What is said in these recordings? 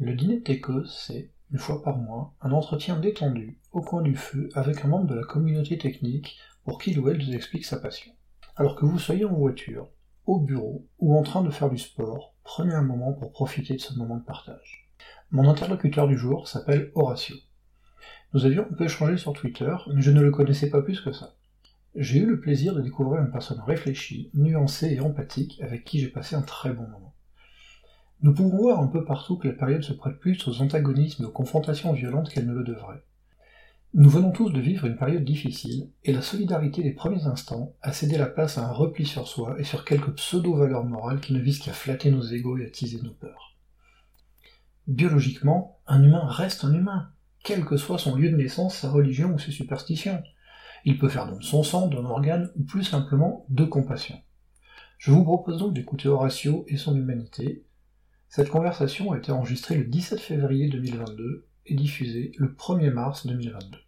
Le dîner de c'est, une fois par mois, un entretien détendu, au coin du feu, avec un membre de la communauté technique pour qu'il ou elle nous explique sa passion. Alors que vous soyez en voiture, au bureau ou en train de faire du sport, prenez un moment pour profiter de ce moment de partage. Mon interlocuteur du jour s'appelle Horatio. Nous avions un peu échangé sur Twitter, mais je ne le connaissais pas plus que ça. J'ai eu le plaisir de découvrir une personne réfléchie, nuancée et empathique avec qui j'ai passé un très bon moment. Nous pouvons voir un peu partout que la période se prête plus aux antagonismes et aux confrontations violentes qu'elle ne le devrait. Nous venons tous de vivre une période difficile, et la solidarité des premiers instants a cédé la place à un repli sur soi et sur quelques pseudo-valeurs morales qui ne visent qu'à flatter nos égaux et à teaser nos peurs. Biologiquement, un humain reste un humain, quel que soit son lieu de naissance, sa religion ou ses superstitions. Il peut faire don de son sang, d'un organe, ou plus simplement de compassion. Je vous propose donc d'écouter Horatio et son humanité, cette conversation a été enregistrée le 17 février 2022 et diffusée le 1er mars 2022.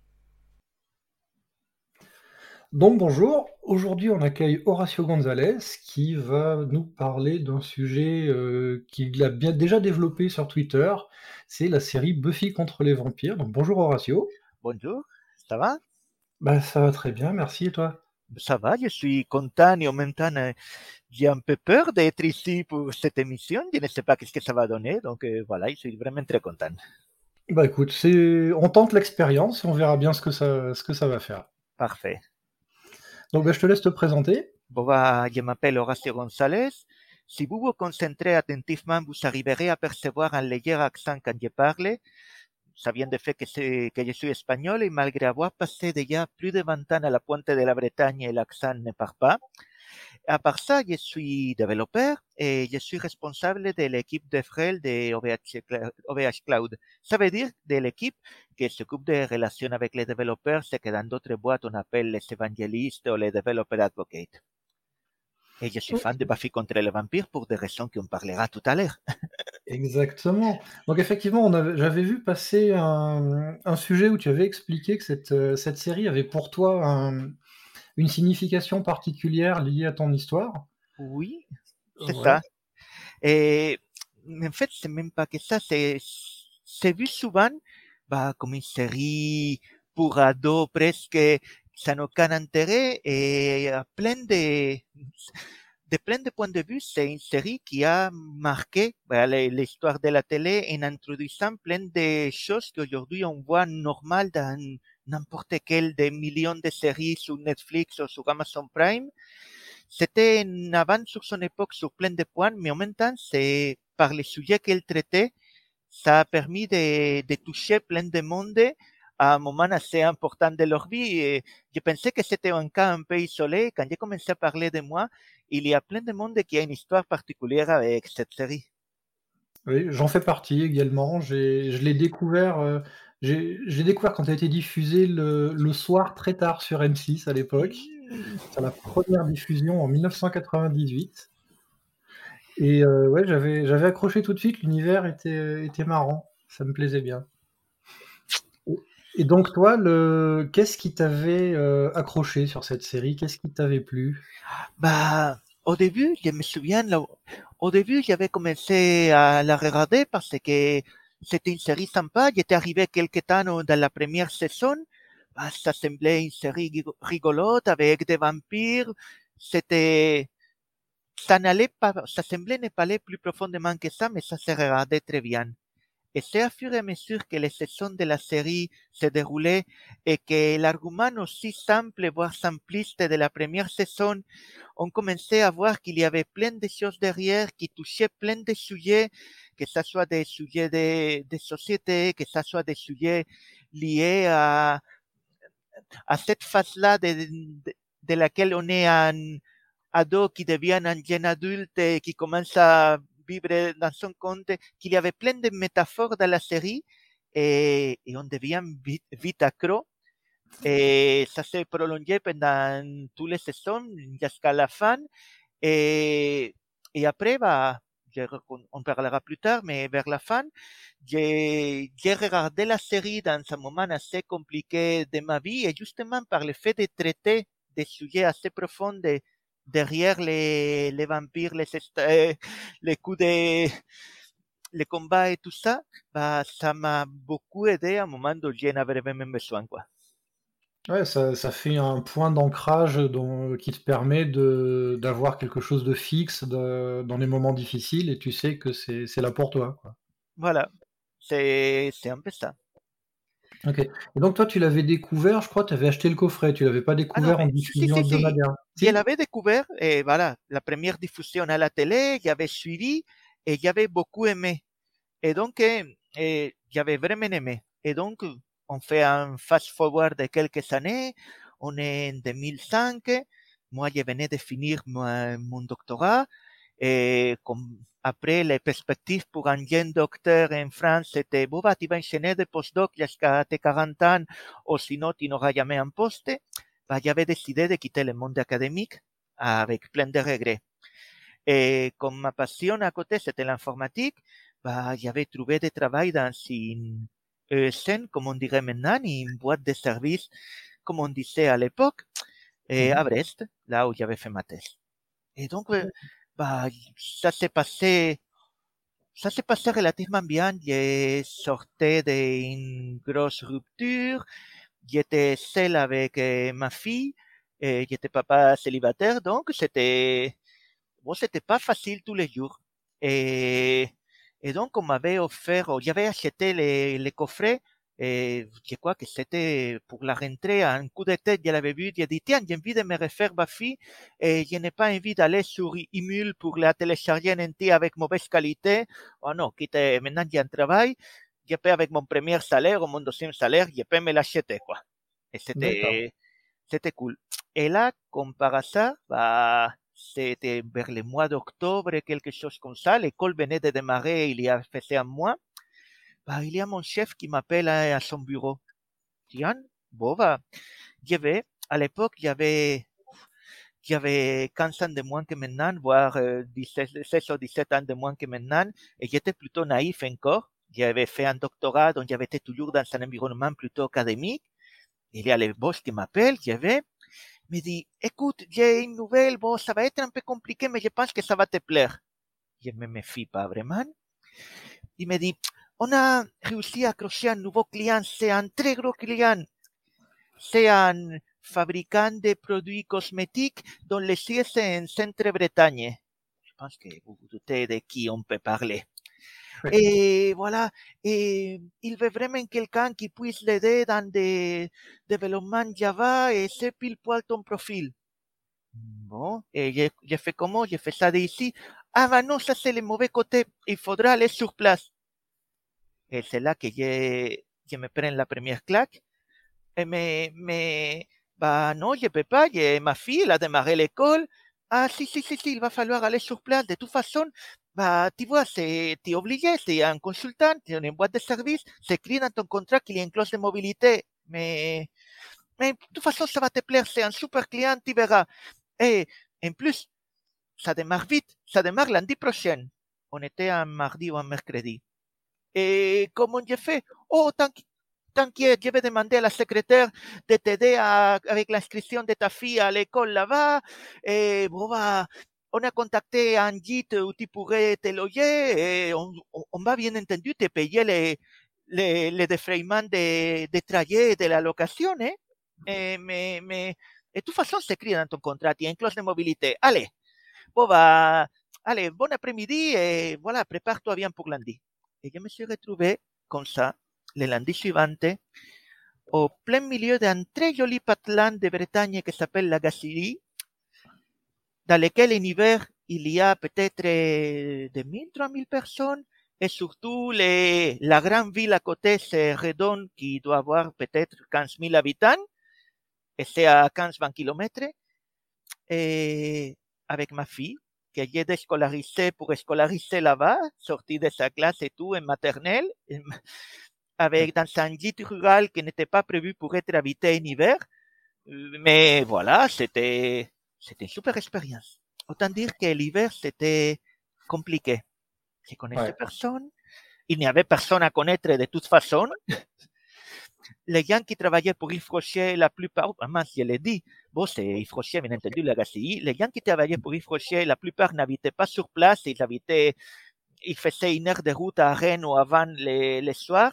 Donc bonjour, aujourd'hui on accueille Horacio Gonzalez qui va nous parler d'un sujet euh, qu'il a bien déjà développé sur Twitter, c'est la série Buffy contre les vampires. Donc bonjour Horacio. Bonjour, ça va? Bah ça va très bien, merci. Et toi? Ça va, je suis content et en même temps j'ai un peu peur d'être ici pour cette émission. Je ne sais pas qu'est-ce que ça va donner. Donc euh, voilà, je suis vraiment très content. Bah écoute, c'est... on tente l'expérience et on verra bien ce que ça, ce que ça va faire. Parfait. Donc bah, je te laisse te présenter. Bon, bah, je m'appelle Horacio González. Si vous vous concentrez attentivement, vous arriverez à percevoir un léger accent quand je parle. Ça vient du fait que, que je suis espagnol et malgré avoir passé déjà plus de 20 ans à la pointe de la Bretagne, l'accent ne part pas. À part ça, je suis développeur et je suis responsable de l'équipe de Frel de OVH Cloud. Ça veut dire de l'équipe qui s'occupe des relations avec les développeurs, ce que dans d'autres boîtes on appelle les évangélistes ou les developer advocates. Et je suis fan de Buffy contre les vampires pour des raisons qu'on parlera tout à l'heure. Exactement. Donc effectivement, j'avais vu passer un, un, sujet où tu avais expliqué que cette, euh, cette série avait pour toi un, une signification particulière liée à ton histoire Oui, c'est ça. Et en fait, c'est même pas que ça, c'est vu souvent bah, comme une série pour ados presque ça n'a aucun intérêt et à plein de, de plein de points de vue, c'est une série qui a marqué l'histoire de la télé en introduisant plein de choses qu'aujourd'hui on voit normales dans n'importe quelle des millions de séries sur Netflix ou sur Amazon Prime. C'était une avance sur son époque sur plein de points, mais en même temps, c'est par les sujets qu'elle traitait, ça a permis de, de toucher plein de monde un moment assez important de leur vie. Et je pensais que c'était un cas un peu isolé. Quand j'ai commencé à parler de moi, il y a plein de monde qui a une histoire particulière avec cette série. Oui, j'en fais partie également. Je l'ai découvert euh, j'ai découvert quand elle a été diffusée le, le, soir très tard sur M6 à l'époque. C'est la première diffusion en 1998. Et euh, ouais, j'avais, j'avais accroché tout de suite, l'univers était, était marrant, ça me plaisait bien. Et donc toi, le... qu'est-ce qui t'avait euh, accroché sur cette série? Qu'est-ce qui t'avait plu? Bah, au début, je me souviens, là, au début, j'avais commencé à la regarder parce que c'était une série sympa. J'étais arrivé quelque temps dans la première saison. Bah, ça semblait une série rigolote avec des vampires. C'était, ça n'allait pas, ça semblait ne pas aller plus profondément que ça, mais ça se regardait très bien. Et c'est à fur et mesure que les saisons de la série se déroulaient et que l'argument aussi simple, voire simpliste de la première saison, on commençait à voir qu'il y avait plein de choses derrière qui touchaient plein de sujets que ce soit des sujets de, de société, que ce soit des sujets liés à, à cette phase-là de, de, de, laquelle on est un ado qui devient un jeune adulte et qui commence à vivre dans son compte, qu'il y avait plein de métaphores dans la série et, et on devient vite, vite accro. Et ça s'est prolongé pendant toutes les saisons jusqu'à la fin. Et, et après, bah, on parlera plus tard, mais vers la fin, j'ai regardé la série dans un moment assez compliqué de ma vie et justement par le fait de traiter des sujets assez profonds derrière les, les vampires, les, euh, les coups de les combats et tout ça, bah, ça m'a beaucoup aidé à un moment où j'en avais vraiment besoin, quoi. Ouais, ça, ça fait un point d'ancrage qui te permet d'avoir quelque chose de fixe dans les moments difficiles et tu sais que c'est, là pour toi. Quoi. Voilà, c'est, c'est un peu ça. Ok. Et donc toi, tu l'avais découvert, je crois, tu avais acheté le coffret, tu l'avais pas découvert Ah non, en diffusion si, si, si. l'avais découvert, et voilà, la première diffusion à la télé, j'avais suivi et j'avais beaucoup aimé. Et donc, euh, euh, j'avais vraiment aimé. Et donc, on fait un fast-forward de quelques années, on est en 2005, moi, je venais de finir mon, mon doctorat, et comme après, les perspectives pour un jeune docteur en France, c'était, bon, bah, tu vas enchaîner des postdocs jusqu'à tes 40 ans, ou sinon, tu n'auras jamais un poste. Bah, j'avais décidé de quitter le monde académique avec plein de regrets. Et comme ma passion à côté, c'était l'informatique, bah, j'avais trouvé du travail dans une ESN, comme on dirait maintenant, une boîte de services, comme on disait à l'époque, et à Brest, là où j'avais fait ma thèse. Et donc, euh, bah, ça s'est passé, ça s'est passé relativement bien. J'ai sorti d'une grosse rupture. J'étais seul avec euh, ma fille. Et j'étais papa célibataire, donc c'était, bon, c'était pas facile tous les jours. Et, et donc, on m'avait offert, j'avais acheté les, les coffrets, et je crois que c'était pour la rentrée, un coup de tête, je l'avais vu, j'ai dit, tiens, j'ai envie de me refaire ma fille, et je n'ai pas envie d'aller sur Imul pour la télécharger en entier avec mauvaise qualité. Oh non, quitte, maintenant j'ai un travail, je peux avec mon premier salaire ou mon deuxième salaire, je peux me l'acheter, quoi. Et c'était, c'était cool. Et là, comme par hasard, bah, c'était vers le mois d'octobre, quelque chose comme ça. L'école venait de démarrer il y a fait un mois. Il y a mon chef qui m'appelle à, à son bureau. Tiens, bon, bah, vais. À l'époque, il y avait, il y avait 15 ans de moins que maintenant, voire euh, 17, 16 ou 17 ans de moins que maintenant. Et j'étais plutôt naïf encore. J'avais fait un doctorat, donc j'avais été toujours dans un environnement plutôt académique. Il y a le boss qui m'appelle, je vais, me dit, écoute, j'ai une nouvelle, bon, ça va être un peu compliqué, mais je pense que ça va te plaire. Je me méfie pas vraiment. Il me dit, on a réussi à accrocher un nouveau client, c'est un très gros client. C'est un fabricant de produits cosmétiques dont le siège est en Centre-Bretagne. Je pense que vous vous doutez de qui on peut parler. Oui. Et voilà, et il veut vraiment quelqu'un qui puisse l'aider dans des développements Java et c'est pile poil ton profil. Bon, et j'ai fait comment? J'ai fait ça d'ici. Ah bah non, ça c'est le mauvais côté. Il faudra aller sur place. Et c'est là que je, je me prends la claque. Et mais, mais, bah non, je peux pas. j'ai- ma fille, elle a démarré l'école. Ah si, si, si, si, il va falloir aller sur place. De toute façon, bah tu vois, c'est, t'es obligé, c'est un consultant, c'est une boîte de service. C'est écrit dans ton contrat qu'il y a une clause de mobilité. Mais, mais de toute façon, ça va te plaire. C'est un super client, tu verras. Et en plus, ça démarre vite. Ça démarre lundi prochain. On était un mardi ou un mercredi. Et comment j'ai fait Oh, t'inqui- t'inquiète, je vais demander à la secrétaire de t'aider avec l'inscription de ta fille à l'école là-bas. Et bon, on a contacté un gîte où te loger et on, on- va bien entendu te payer les, les, les défraiements de, de trajet et de la location. Hein? Et, mais, mais, de toute façon, c'est écrit dans ton contrat, y a une clause de mobilité. Allez, bon, bah, allez, bon après-midi et voilà, prépare-toi bien pour lundi. Me suis retrouvé comme ça, le lundi suivant, au plein milieu d'un très joli patelin de Bretagne qui s'appelle la Gacilly, dans lequel en hiver il y a peut-être euh, 2000, 3000 personnes, et surtout les, la grande ville à côté, c'est Redon, qui doit avoir peut-être 15 000 habitants, et c'est à 15-20 kilomètres, et avec ma fille, que j'ai déscolarisé pour scolariser là-bas, sortie de sa classe et tout, en maternelle, avec dans un gîte rural qui n'était pas prévu pour être habité en hiver. Mais voilà, c'était, c'était une super expérience. Autant dire que l'hiver, c'était compliqué. Je connaissais Ouais. personne. Il n'y avait personne à connaître de toute façon. Les gens qui travaillaient pour Yves Rocher, la plupart, ah mince, je l'ai dit, bon, c'est Yves Rocher, bien entendu, la GACI. Les gens qui travaillaient pour Yves Rocher, la plupart n'habitaient pas sur place, ils habitaient il faisait une heure de route à Rennes ou avant le, le soir.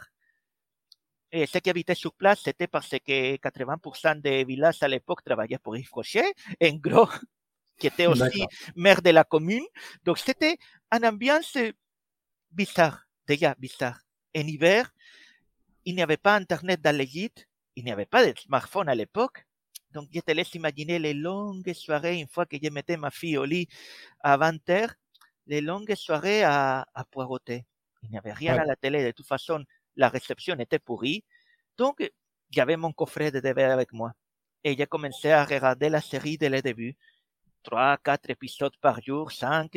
Et ceux qui habitaient sur place, c'était parce que 80% des villages à l'époque travaillaient pour Yves Rocher, en gros, qui était aussi maire de la commune. Donc c'était une ambiance bizarre, déjà bizarre. En hiver, il n'y avait pas Internet dans les gîtes, il n'y avait pas de smartphone à l'époque. Donc, je te laisse imaginer les longues soirées, une fois que je mettais ma fille au lit à 20 heures, les longues soirées à, à poireauter. Il n'y avait rien Ouais. à la télé. De toute façon, la réception était pourrie. Donc, j'avais mon coffret de DVD avec moi. Et j'ai commencé à regarder la série dès le début. Trois, quatre épisodes par jour, cinq.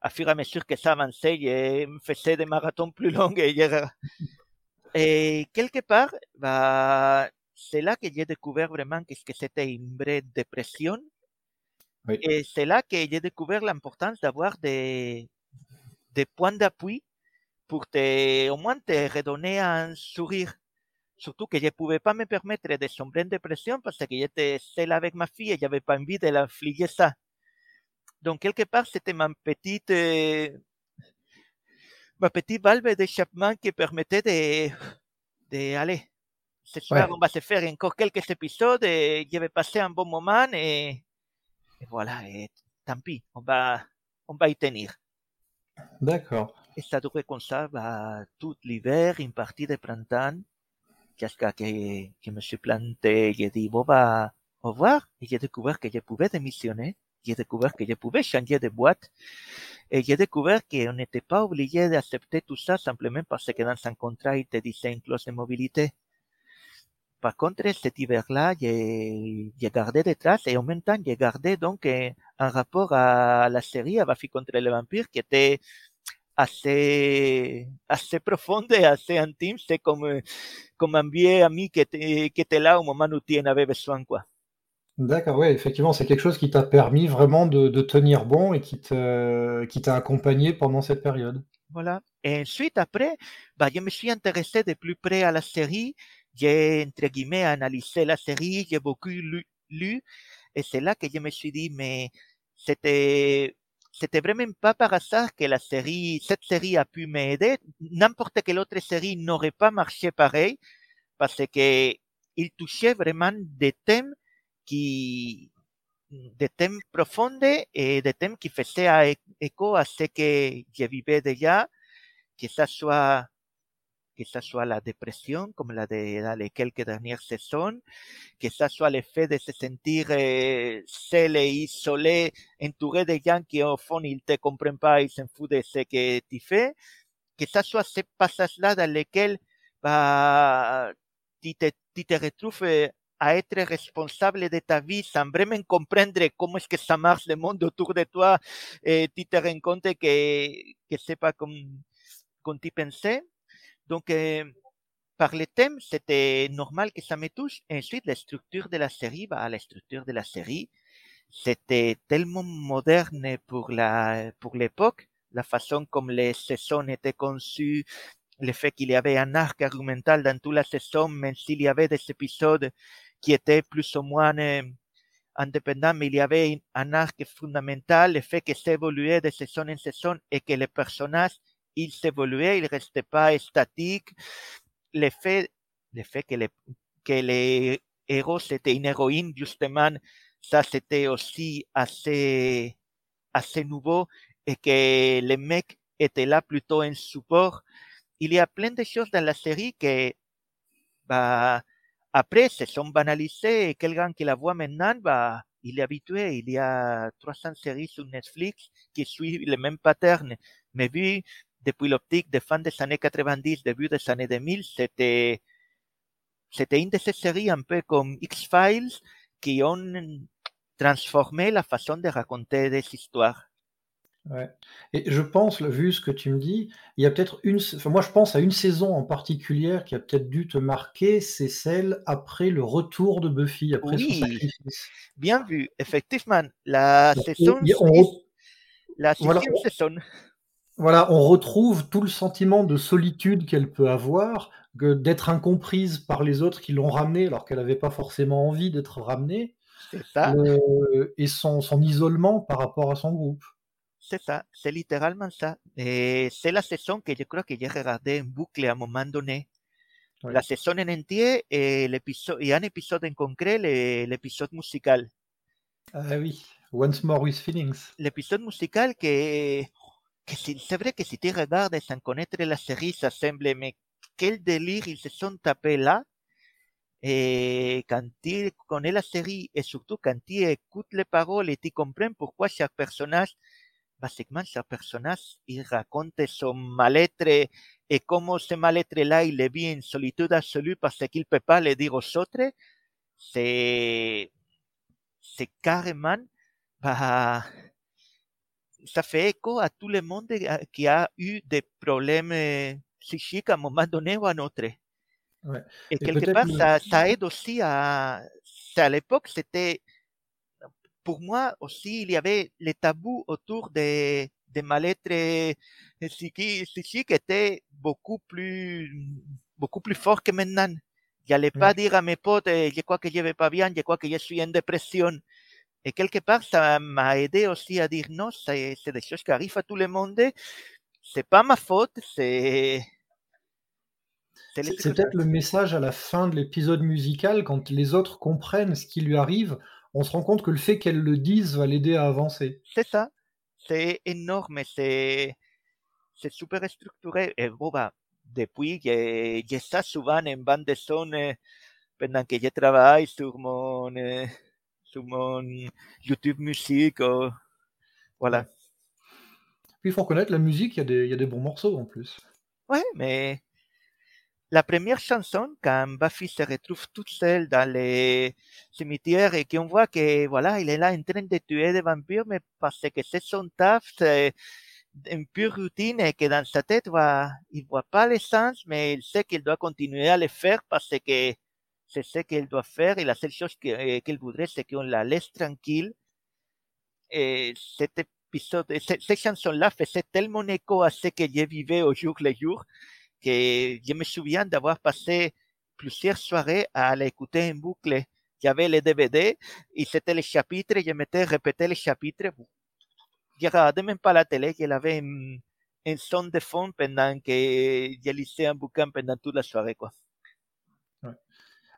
À fur et à mesure que ça avançait, je me faisais des marathons plus longs. Et, je- et quelque part, bah, c'est là que j'ai découvert vraiment qu'est-ce que c'était une vraie dépression. Oui. Et c'est là que j'ai découvert l'importance d'avoir des, des points d'appui pour te, au moins te redonner un sourire. Surtout que je ne pouvais pas me permettre de sombrer en dépression parce que j'étais seul avec ma fille et j'avais pas envie de l'infliger ça. Donc, quelque part, c'était ma petite, euh, ma petite valve d'échappement qui permettait de, de aller. Ouais. on va se faire encore quelques épisodes et je vais passer un bon moment et, et voilà, et tant pis, on va, on va y tenir. D'accord. Et ça durait comme ça bah, tout l'hiver, une partie de printemps, jusqu'à que je me suis planté. J'ai dit, bon, bah, au revoir. Et j'ai découvert que je pouvais démissionner. J'ai découvert que je pouvais changer de boîte. Et j'ai découvert qu'on n'était pas obligé d'accepter tout ça simplement parce que dans un contrat, il te disait une clause de mobilité. Par contre, cet hiver-là, j'ai j'ai gardé des traces et en même temps, j'ai gardé donc eh, un rapport à la série à Buffy contre les vampires qui était assez, assez profonde et assez intime. C'est comme, comme un vieil ami qui était, qui était là au moment où tu en avais besoin, quoi. D'accord, ouais, effectivement, c'est quelque chose qui t'a permis vraiment de, de tenir bon et qui te, qui t'a accompagné pendant cette période. Voilà. Et ensuite, après, bah, je me suis intéressé de plus près à la série. J'ai, entre guillemets, analysé la série, j'ai beaucoup lu, lu et c'est là que je me suis dit, mais c'était, c'était vraiment pas par hasard que la série, cette série a pu m'aider. N'importe quelle autre série n'aurait pas marché pareil parce que il touchait vraiment des thèmes qui, des thèmes profonds et des thèmes qui faisaient écho à ce que je vivais déjà, que ça soit que ça soit la dépression, comme la de dans les quelques dernières saisons, que ça soit le fait de se sentir euh, seul et isolé, entouré de gens qui au fond ils te comprennent pas, ils s'en foutent de ce que tu fais, que ça soit ces passages-là dans lesquels bah, tu, te, tu te retrouves à être responsable de ta vie sans vraiment comprendre comment est-ce que ça marche le monde autour de toi et tu te rends compte que, que c'est pas comme, comme tu pensais. Donc, euh, par les thèmes, c'était normal que ça me touche. Ensuite, la structure de la série, bah, la structure de la série, c'était tellement moderne pour la, pour l'époque, la façon comme les saisons étaient conçues, le fait qu'il y avait un arc argumental dans toute la saison, même s'il y avait des épisodes qui étaient plus ou moins euh, indépendants, mais il y avait un arc fondamental, le fait que ça évoluait de saison en saison et que les personnages il s'évoluait, il restait pas statique. Le fait, le fait que, les, que les héros c'était une héroïne, justement, ça c'était aussi assez, assez nouveau et que les mecs étaient là plutôt en support. Il y a plein de choses dans la série que, bah, après, se sont banalisées et quelqu'un qui la voit maintenant, bah, il est habitué. Il y a 300 séries sur Netflix qui suivent le même pattern. Mais vu depuis l'optique de fin des années 90, début des années 2000, c'était, c'était une de ces séries un peu comme X-Files qui ont transformé la façon de raconter des histoires. Ouais. Et je pense, vu ce que tu me dis, il y a peut-être une. Enfin, moi, je pense à une saison en particulier qui a peut-être dû te marquer, c'est celle après le retour de Buffy, après oui, son sacrifice. Bien vu, effectivement. La Donc, saison on 6, re- la Voilà, saison. Voilà, on retrouve tout le sentiment de solitude qu'elle peut avoir, que d'être incomprise par les autres qui l'ont ramenée alors qu'elle n'avait pas forcément envie d'être ramenée, C'est ça, le- et son, son isolement par rapport à son groupe. C'est ça, c'est littéralement ça. Et c'est la saison que je crois que j'ai regardé en boucle à un moment donné. La saison en entier et l'épisode, y a un épisode en concret, l'épisode musical. Ah oui, Once More with Feelings. L'épisode musical que, que c'est vrai que si tu regardes sans connaître la ça semble, mais quel délire ils se sont tapés là. Quand tu connais la série et surtout quand tu écoutes les paroles et tu comprends pourquoi chaque personnage, básicamente chaque personnage, il raconte son mal-être et comment ce mal-être-là, il le vit en solitude absolue parce qu'il peut pas le dire aux autres, c'est, c'est carrément, bah, ça fait écho à tout le monde qui a eu des problèmes psychiques à un moment donné ou à un autre. Et, quelque part, ça, ça, aide aussi à... À l'époque, c'était... Pour moi aussi, il y avait les tabous autour des, des mal-être psychiques qui étaient beaucoup plus, beaucoup plus forts que maintenant. J'allais pas dire à mes potes, je crois que je vais pas bien, je crois que je suis en dépression. Et quelque part, ça m'a aidé aussi à dire non, c'est des choses qui arrivent à tout le monde. C'est pas ma faute, c'est c'est peut-être le message à la fin de l'épisode musical, quand les autres comprennent ce qui lui arrive, on se rend compte que le fait qu'elle le dise va l'aider à avancer. C'est ça. C'est énorme, c'est super structuré. Et bon, bah, depuis, j'ai ça souvent en bande de son pendant que je travaille sur mon, sur mon YouTube musique. voilà. Puis il faut reconnaître, la musique, il y, y, a des bons morceaux en plus. Ouais, mais la première chanson, quand Buffy se retrouve toute seule dans les cimetières et qu'on voit que, voilà, il est là en train de tuer des vampires, mais parce que c'est son taf, c'est une pure routine et que dans sa tête, il voit pas les sens, mais il sait qu'il doit continuer à le faire parce que c'est ce qu'il doit faire et la seule chose qu'il voudrait, c'est qu'on la laisse tranquille. Et cet épisode, cette, chanson-là faisait tellement écho à ce que je vivais au jour le jour que je me souviens d'avoir passé plusieurs soirées à l'écouter en boucle. J'avais les DVD et c'était les chapitres, je m'étais répété les chapitres. Je regardais même pas la télé, je l'avais en, son de fond pendant que je lisais un bouquin pendant toute la soirée. Quoi.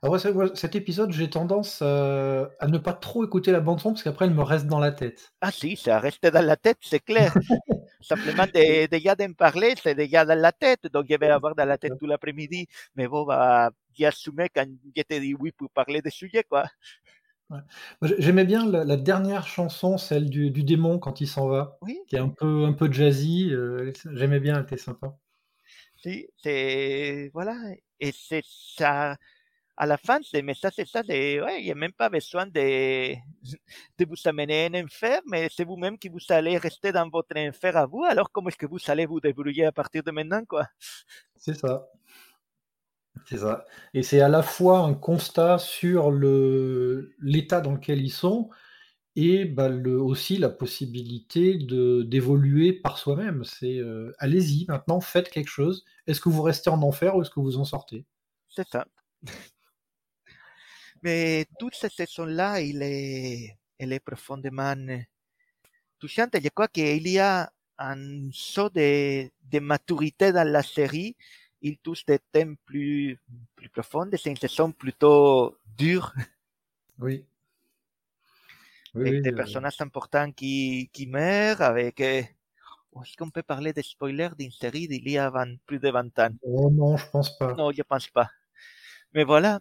Alors, cet épisode, j'ai tendance euh, à ne pas trop écouter la bande son parce qu'après, elle me reste dans la tête. Ah si, ça reste dans la tête, c'est clair. Simplement, déjà d'en parler, c'est déjà dans la tête. Donc, je vais avoir dans la tête tout l'après-midi. Mais bon, bah, assumé quand je t'ai dit oui pour parler des sujets, quoi. J'aimais bien la, dernière chanson, celle du, démon quand il s'en va, oui. qui est un peu, un peu jazzy. Euh, j'aimais bien, elle était sympa. Si, c'est. Voilà. Et c'est ça à la fin, mais ça, c'est ça, ouais, il n'y a même pas besoin de, de vous amener en enfer, mais c'est vous-même qui vous allez rester dans votre enfer à vous, alors comment est-ce que vous allez vous débrouiller à partir de maintenant, quoi? C'est ça. C'est ça. Et c'est à la fois un constat sur le, l'état dans lequel ils sont et bah, le, aussi la possibilité de, d'évoluer par soi-même. C'est euh, allez-y, maintenant, faites quelque chose. Est-ce que vous restez en enfer ou est-ce que vous en sortez? C'est ça. Mais toute cette saison-là, il est, elle est profondément touchante. Je crois qu'il y a un saut de, de, maturité dans la série. Il touche des thèmes plus, plus profonds. C'est une saison plutôt dure. Oui. oui avec des euh... personnages importants qui, qui meurent, avec. Euh, est-ce qu'on peut parler de spoilers d'une série d'il y a 20, plus de 20 ans? Oh non, je pense pas. Non, je pense pas. Mais voilà,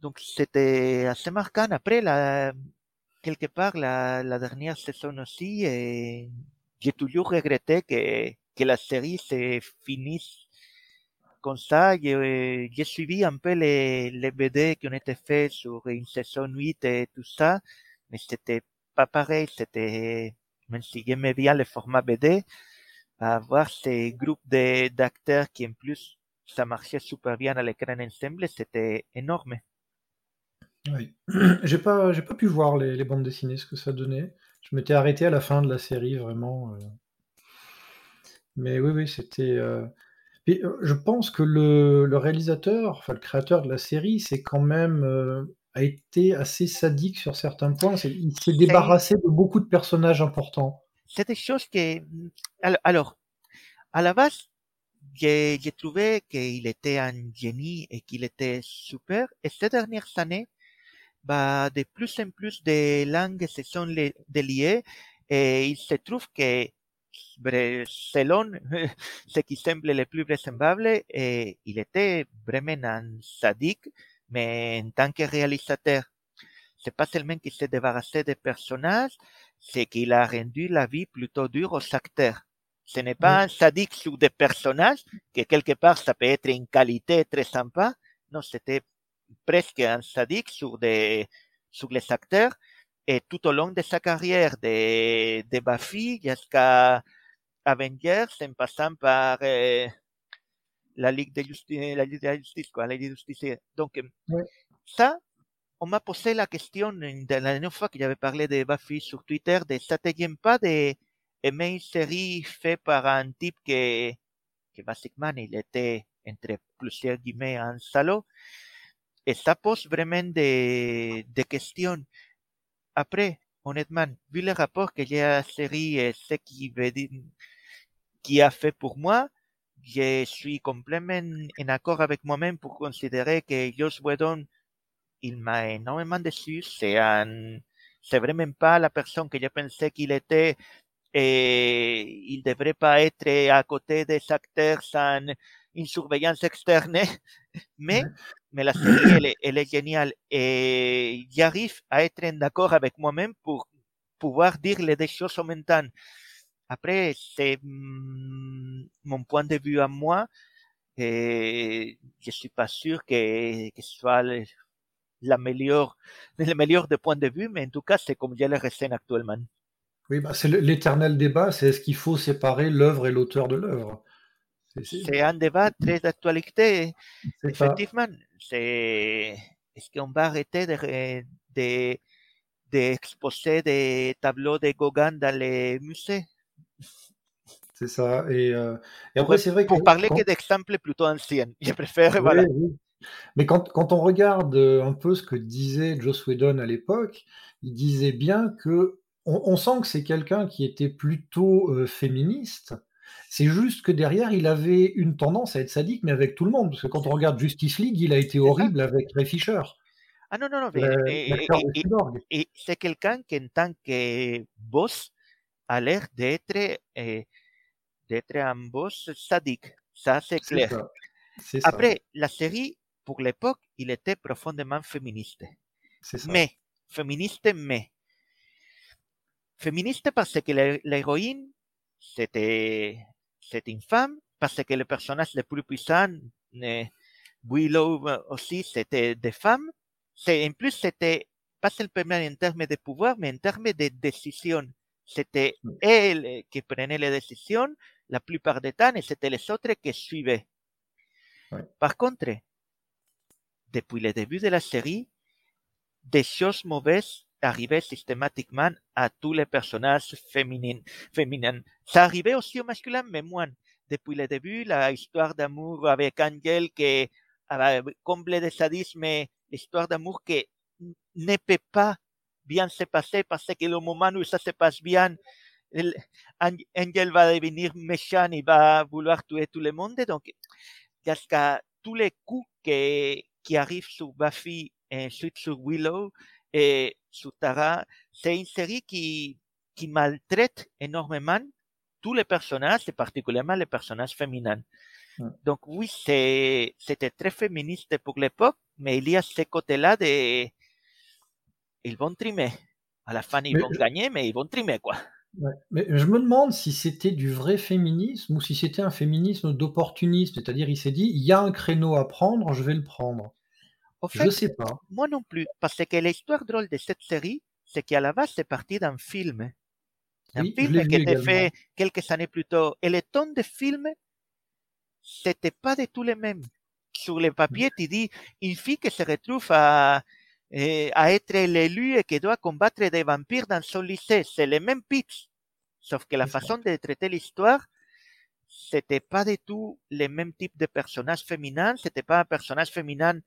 donc c'était assez marquant. Après, la, quelque part, la, la dernière saison aussi, et j'ai toujours regretté que, que la série se finisse comme ça. J'ai suivi un peu les, les BD qui ont été faits sur une saison 8 et tout ça, mais c'était pas pareil. C'était, même si j'aimais bien le format BD, avoir ces groupes d'acteurs qui en plus ça marchait super bien à l'écran ensemble, c'était énorme. Oui. J'ai pas, j'ai pas pu voir les, bandes dessinées, ce que ça donnait. Je m'étais arrêté à la fin de la série, vraiment. Euh. Mais oui, oui, c'était. Euh, euh, je pense que le, réalisateur, enfin le créateur de la série, c'est quand même a été assez sadique sur certains points. Il s'est débarrassé de beaucoup de personnages importants. C'est des choses que... Alors, à la base, j'ai trouvé qu'il était un génie et qu'il était super. Et ces dernières années, bah, de plus en plus de langues se sont déliées et il se trouve que selon ce qui semble le plus vraisemblable, il était vraiment un sadique, mais en tant que réalisateur. C'est pas seulement qu'il s'est débarrassé des personnages, c'est qu'il a rendu la vie plutôt dure aux acteurs. Ce n'est pas un sadique sur des personnages, que quelque part ça peut être une qualité très sympa. Non, c'était presque un sadique sur des, sur les acteurs. Et tout au long de sa carrière de, de Buffy jusqu'à Avengers, en passant par eh, la Ligue de Justice, la Ligue de la Justice, quoi, la Ligue de Justice. Donc, ouais. ça, on m'a posé la question la dernière fois que j'avais parlé de Buffy sur Twitter, de ça te vient pas de aimer une série faite par un type que, que basiquement il était entre plusieurs guillemets un salaud. Et ça pose vraiment des, des questions. Après, honnêtement, vu le rapport que j'ai à la série et ce qui, qui a fait pour moi, je suis complètement en accord avec moi-même pour considérer que Josh Whedon, il m'a énormément déçu. C'est un, c'est vraiment pas la personne que je pensais qu'il était. Et il devrait pas être à côté des acteurs sans une surveillance externe. Mais, mais la série, elle est, elle est géniale. Et j'arrive à être en accord avec moi-même pour pouvoir dire les deux choses en même temps. Après, c'est mm, mon point de vue à moi. Et je suis pas sûr que, que ce soit le, la meilleure, le meilleur de point de vue, mais en tout cas, c'est comme je le ressens actuellement. Oui, bah c'est l'éternel débat, c'est est-ce qu'il faut séparer l'œuvre et l'auteur de l'œuvre? C'est un débat très d'actualité, effectivement. C'est est-ce qu'on va arrêter de, de, d'exposer des tableaux de Gauguin dans les musées? C'est ça. Et, euh, et après, c'est vrai que. Pour parler que d'exemples plutôt anciens, je préfère. voilà. Mais quand, quand, on regarde euh, un peu ce que disait Joss Whedon à l'époque, il disait bien que. On, sent que c'est quelqu'un qui était plutôt euh, féministe. C'est juste que derrière, il avait une tendance à être sadique, mais avec tout le monde. Parce que quand on regarde Justice League, il a été horrible avec Ray Fisher. Ah non, non, non. et, c'est quelqu'un qui, en tant que boss, a l'air d'être d'être un boss sadique. Ça, c'est clair. Après, la série, pour l'époque, il était profondément féministe. Mais, féministe, mais. Féministe parce que l'héroïne, c'était, c'était une femme, parce que le personnage le plus puissant, Willow aussi, c'était des femmes. En plus, c'était pas seulement en termes de pouvoir, mais en termes de décision. C'était elle qui prenait les décisions, la plupart du temps, et c'était les autres qui suivaient. Par contre, depuis le début de la série, des choses mauvaises arrivaient systématiquement à tous les personnages féminins. féminins. Ça arrivait aussi au masculin, mais moins. Depuis le début, la histoire d'amour avec Angel qui comble de sadisme, l'histoire d'amour qui ne peut pas bien se passer parce que le moment où ça se passe bien, Angel va devenir méchant et va vouloir tuer tout le monde. Donc, jusqu'à tous les coups qui, qui arrivent sur Buffy et ensuite sur Willow et sur Tara, c'est une série qui, qui maltraite énormément tous les personnages et particulièrement les personnages féminins. Donc oui, c'était très féministe pour l'époque, mais il y a ce côté-là de... Ils vont trimer. À la fin, ils vont gagner, mais ils vont trimer, quoi. Mais je me demande si c'était du vrai féminisme ou si c'était un féminisme d'opportunisme, c'est-à-dire il s'est dit il y a un créneau à prendre, je vais le prendre. Je ne sais pas. Moi non plus, parce que l'histoire drôle de cette série, c'est qu'à la base c'est parti d'un film, un film qui était fait quelques années plus tôt, et le ton de film, c'était pas du tout le même. Sur le papier, tu dis une fille qui se retrouve à eh, à être l'élu et qui doit combattre des vampires dans son lycée. C'est le même pitch. Sauf que la façon de traiter l'histoire, c'était pas du tout le même type de personnage féminin, c'était pas un personnage féminin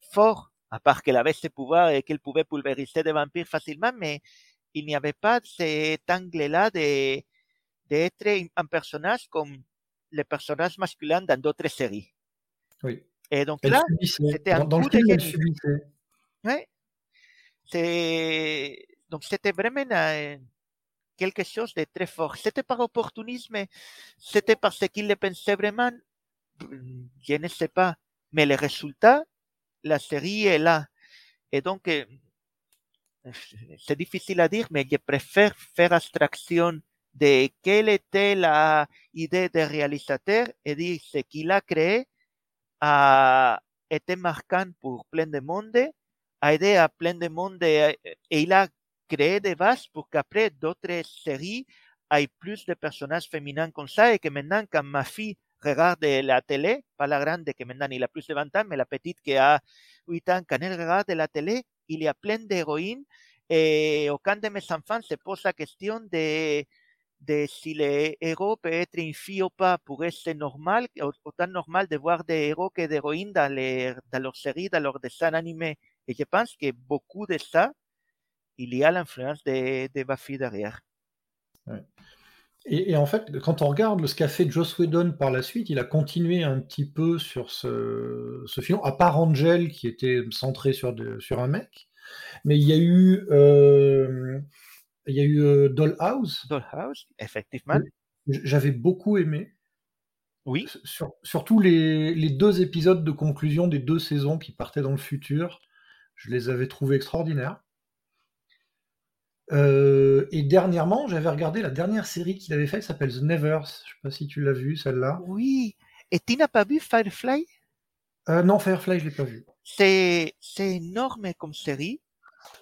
fort à part qu'elle avait ses pouvoirs et qu'elle pouvait pulvériser des vampires facilement, mais il n'y avait pas cet angle-là de, d'être un personnage comme les personnages masculins dans d'autres séries. Oui. Et donc Elle là, c'était un Dans, dans coup de génie. Ouais. C'est donc c'était vraiment euh, quelque chose de très fort. C'était par opportunisme, c'était parce qu'il le pensait vraiment, je ne sais pas. Mais le résultat, la série est là. Et donc, c'est difficile à dire, mais je préfère faire abstraction de quelle était la idée du réalisateur et dire ce qu'il a créé a été marquant pour plein de monde, a aidé à plein de monde et, il a créé des bases pour qu'après d'autres séries aient plus de personnages féminins comme que maintenant quand ma fille regarde la télé, pas la grande que maintenant il a plus de 20 ans, mais la petite qui a 8 ans, quand elle regarde la télé, il y a plein d'héroïnes et aucun de mes enfants se pose la question de, de si le héros peut être une fille ou pas. Pour eux, normal, autant normal de voir des héros que d'héroïnes dans, les, dans leurs séries, dans leurs dessins animés. Et je pense que beaucoup de ça, il y a l'influence de, de Buffy derrière. Et, et en fait, quand on regarde ce qu'a fait Joss Whedon par la suite, il a continué un petit peu sur ce, ce film, à part Angel qui était centré sur, de- sur un mec. Mais il y a eu, euh, il y a eu euh, Dollhouse. Dollhouse, effectivement. J'avais beaucoup aimé. Oui, Sur- surtout les, les deux épisodes de conclusion des deux saisons qui partaient dans le futur. Je les avais trouvés extraordinaires. Euh, et dernièrement, j'avais regardé la dernière série qu'il avait faite, s'appelle The Nevers. Je sais pas si tu l'as vue, celle-là. oui. Et tu n'as pas vu Firefly? Euh, non, Firefly, je l'ai pas vue. C'est, c'est énorme comme série.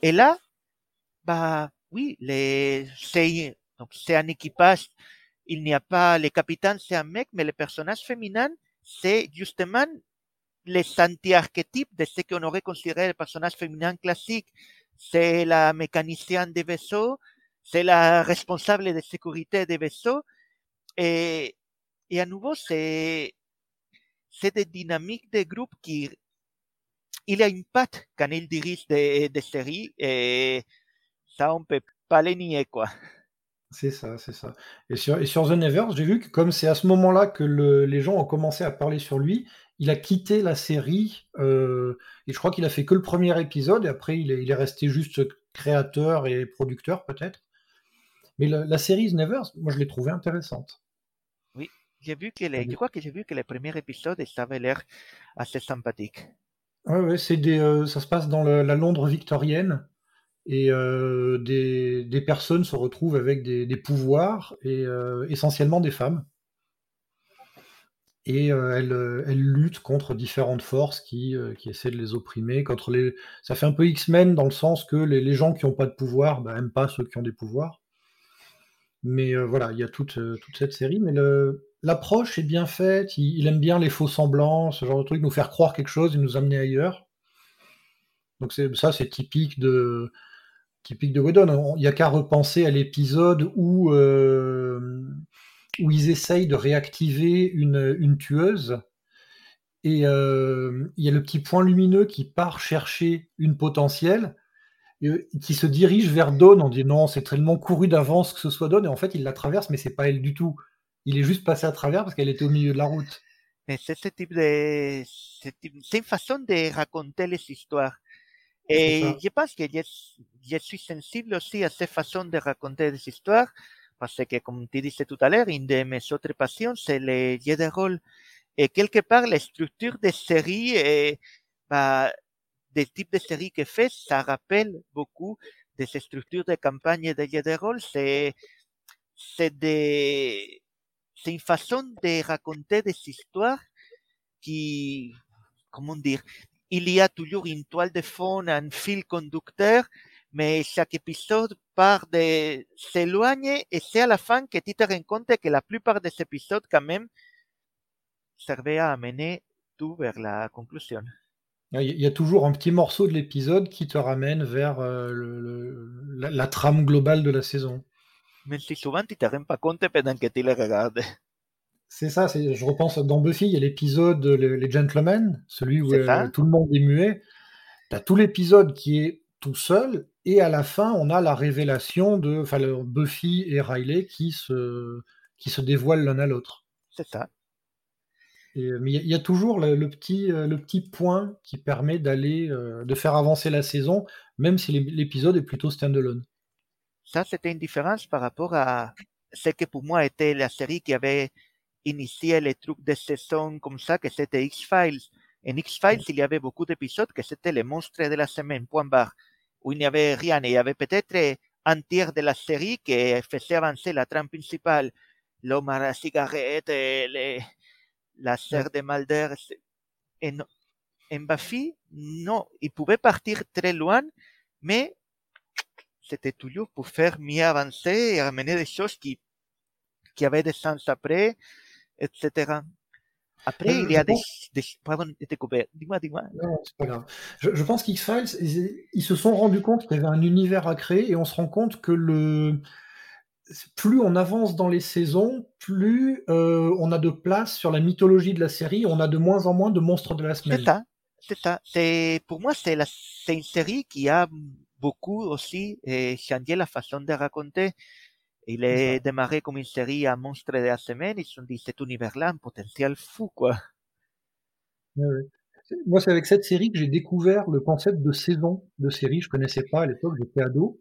Et là, bah, oui, les, c'est, donc c'est un équipage. Il n'y a pas, le capitaine, c'est un mec, mais le personnage féminin, c'est justement les anti-archétypes de ce qu'on aurait considéré le personnage féminin classique. C'est la mécanicienne des vaisseaux, c'est la responsable de sécurité des vaisseaux. Et, et à nouveau, c'est, c'est des dynamiques de groupe qui, il a une patte quand il dirige des, des séries et ça, on peut pas le nier, quoi. C'est ça, c'est ça. Et sur, et The Nevers, j'ai vu que comme c'est à ce moment-là que le- les gens ont commencé à parler sur lui, il a quitté la série. euh, et je crois qu'il a fait que le premier épisode. Et après, il est, il est resté juste créateur et producteur, peut-être. Mais la, la série The Nevers, moi, je l'ai trouvée intéressante. J'ai vu que les, je crois que j'ai vu que le premier épisode, ça avait l'air assez sympathique. Ouais, ouais, c'est des, euh, ça se passe dans le- la Londres victorienne. Et euh, des, des personnes se retrouvent avec des, des pouvoirs, et essentiellement des femmes. Et euh, euh, elles luttent contre différentes forces qui, euh, qui essaient de les opprimer. Contre les... Ça fait un peu X-Men dans le sens que les, les gens qui n'ont pas de pouvoir bah, aiment pas ceux qui ont des pouvoirs. Mais voilà, il y a toute, toute cette série. Mais l'approche est bien faite. Il, aime bien les faux semblants, ce genre de truc, nous faire croire quelque chose et nous amener ailleurs. Donc ça, c'est typique de typique de Whedon. On- Il n'y a qu'à repenser à l'épisode où où ils essayent de réactiver une, une tueuse. Et euh, il y a le petit point lumineux qui part chercher une potentielle, et, euh, qui se dirige vers Dawn en disant non, c'est tellement couru d'avance que ce soit Dawn, et en fait il la traverse, mais c'est pas elle du tout. Il est juste passé à travers parce qu'elle était au milieu de la route. Mais c'est ce type de, c'est une façon de raconter les histoires. Et je pense que je, je suis sensible aussi à cette façon de raconter des histoires, parce que, comme tu disais tout à l'heure, une de mes autres passions, c'est les jeux de rôle. Et quelque part, la structure des séries et, bah, des types de séries que fait, ça rappelle beaucoup de ces structures de campagne de jeux de rôle. C'est, c'est des, c'est une façon de raconter des histoires qui, comment dire, il y a toujours une toile de fond, un fil conducteur, mais chaque épisode part de s'éloigner et c'est à la fin que tu te rends compte que la plupart des épisodes, quand même, servaient à amener tout vers la conclusion. Il y a- toujours un petit morceau de l'épisode qui te ramène vers euh, le- le- la, la trame globale de la saison. Même si souvent tu te rends pas compte pendant que tu le regardes. C'est ça, je repense dans Buffy, il y a l'épisode le- Les Gentlemen, celui où euh, tout le monde est muet. as tout l'épisode qui est tout seul, et à la fin, on a la révélation de enfin, Buffy et Riley qui se, qui se dévoilent l'un à l'autre. C'est ça. Et, mais il y, a toujours le, le petit, euh, le petit point qui permet d'aller, euh, de faire avancer la saison, même si l'ép- l'épisode est plutôt standalone. Ça, c'était une différence par rapport à ce que pour moi était la série qui avait initié les trucs de saison comme ça, que c'était X-Files. En X-Files, il y avait beaucoup d'épisodes que c'était les monstres de la semaine, point barre, où il n'y avait rien. Et il y avait peut-être un tiers de la série qui faisait avancer la trame principale. L'homme à la cigarette, et les- la sœur de Mulder. c'est- En, en Buffy, non, il pouvait partir très loin, mais c'était toujours pour faire mieux avancer et amener des choses qui, qui avaient des sens après, etc. Après, Euh, il y a des, pense- des, pardon, coupé. Dis-moi, dis-moi. Non, c'est pas grave. Je, je pense qu'X-Files, ils, ils se sont rendus compte qu'il y avait un univers à créer et on se rend compte que le plus on avance dans les saisons, plus euh, on a de place sur la mythologie de la série, on a de moins en moins de monstres de la C'est semaine. ça, c'est ça. C'est, pour moi, c'est la, c'est une série qui a beaucoup aussi eh, changé la façon de raconter. Il est ça. démarré comme une série à monstre de la semaine. Ils se sont dit, cet univers-là, un potentiel fou, quoi. Moi, c'est avec cette série que j'ai découvert le concept de saison de série. Je connaissais pas à l'époque, j'étais ado.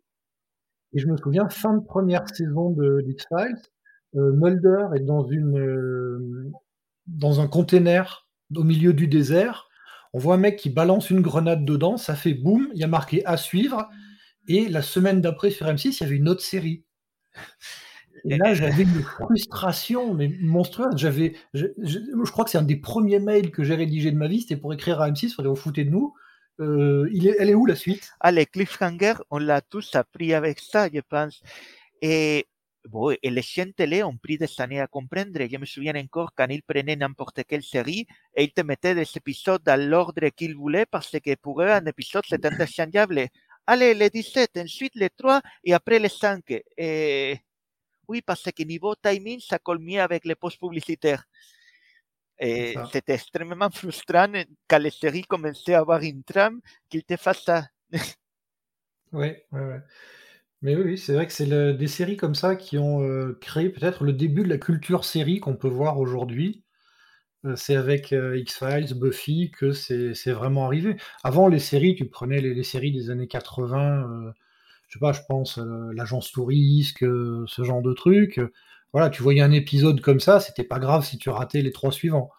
Et je me souviens, fin de première saison de X-Files, euh, Mulder est dans une euh, dans un container au milieu du désert. On voit un mec qui balance une grenade dedans, ça fait boum, il y a marqué à suivre. Et la semaine d'après sur M6, il y avait une autre série. Et là, j'avais une frustration mais monstrueuse. J'avais, je, crois que c'est un des premiers mails que j'ai rédigé de ma vie, c'était pour écrire à M6, pour dire, vous foutez de nous. Euh, il elle est où la suite? Ah, les on l'a tous appris avec ça, je pense. Et, bon, et les chaînes télé ont pris des années à comprendre. Je me souviens encore quand ils prenaient n'importe quelle série et ils te mettaient des épisodes dans l'ordre qu'ils voulaient parce que pour eux, un épisode, c'était interchangeable. Allez, les 17, ensuite les 3 et après les 5. Et, oui, parce que niveau timing, ça colle mieux avec les postes publicitaires. Et ça. c'était extrêmement frustrant quand les séries commençaient à avoir une trame qu'ils te fassent ça. Ouais, ouais, ouais. Mais oui, oui, c'est vrai que c'est des séries comme ça qui ont euh, créé peut-être le début de la culture série qu'on peut voir aujourd'hui. Euh, c'est avec euh, X-Files, Buffy que c'est vraiment arrivé. Avant, les séries, tu prenais les, les séries des années 80, euh, je sais pas, je pense euh, l'agence Tourisque, euh, ce genre de trucs. Euh, Voilà, tu voyais un épisode comme ça, c'était pas grave si tu ratais les trois suivants.